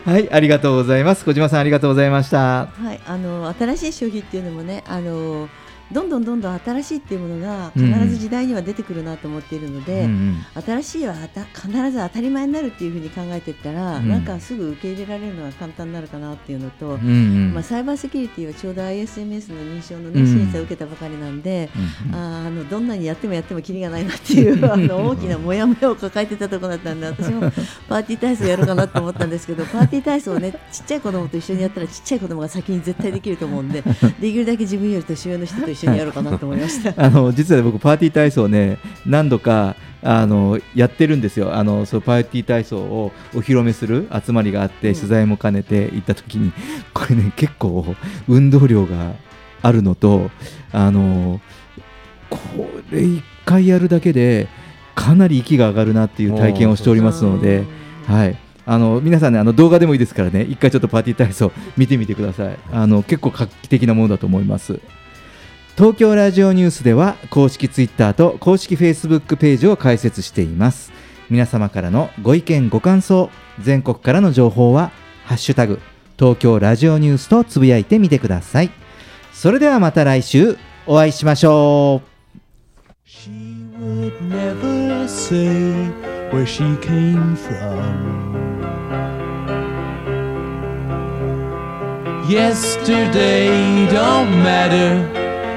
はい、ありがとうございます。小島さん、ありがとうございました。
はい、あの新しい消費っていうのもね、あのどんどんどんどん新しいっていうものが
うん。
必ず時代には出てくるなと思っているので、
うんうん。
新しいはあた必ず当たり前になるっていうふうに考えていったら、
うん。
なんかすぐ受け入れられるのが簡単になるかなっていうのと、
うんうん
まあ、サイバーセキュリティはちょうど ISMS の認証の、ね
うん
審査を受けたばかりなんで、
うん
あーあのどんなにやってもやってもキリがないなっていう あの大きなモヤモヤを抱えてたところだったんで私も パーティー体操やろうかなと思ったんですけどパーティー体操をねちっちゃい子供と一緒にやったらちっちゃい子供が先に絶対できると思うんでできるだけ自分より年上の人と一緒にやろうかなと思いました。
あの実はね僕パーティー体操ね何度かあのやってるんですよ。あのそうパーティー体操をお披露目する集まりがあって、
うん。
取材も兼ねて行った時にこれね結構運動量があるのとあのこれ1回やるだけでかなり息が上がるなっていう体験をしておりますので、はい、あの皆さんねあの動画でもいいですからね一回ちょっとパーティー体操見てみてください。あの結構画期的なものだと思います東京ラジオニュースでは公式ツイッターと公式フェイスブックページを開設しています。皆様からのご意見ご感想全国からの情報はハッシュタグ東京ラジオニュースとつぶやいてみてください。それではまた来週お会いしましょう。
Yesterday don't matter.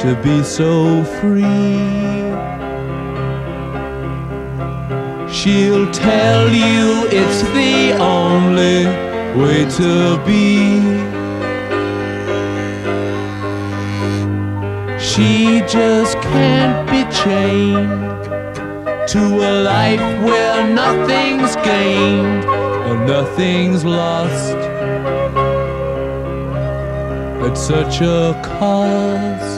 To be so free. She'll tell you it's the only way to be. She just can't be chained to a life where nothing's gained and nothing's lost at such a cost.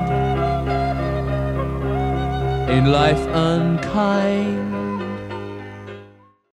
In life unkind.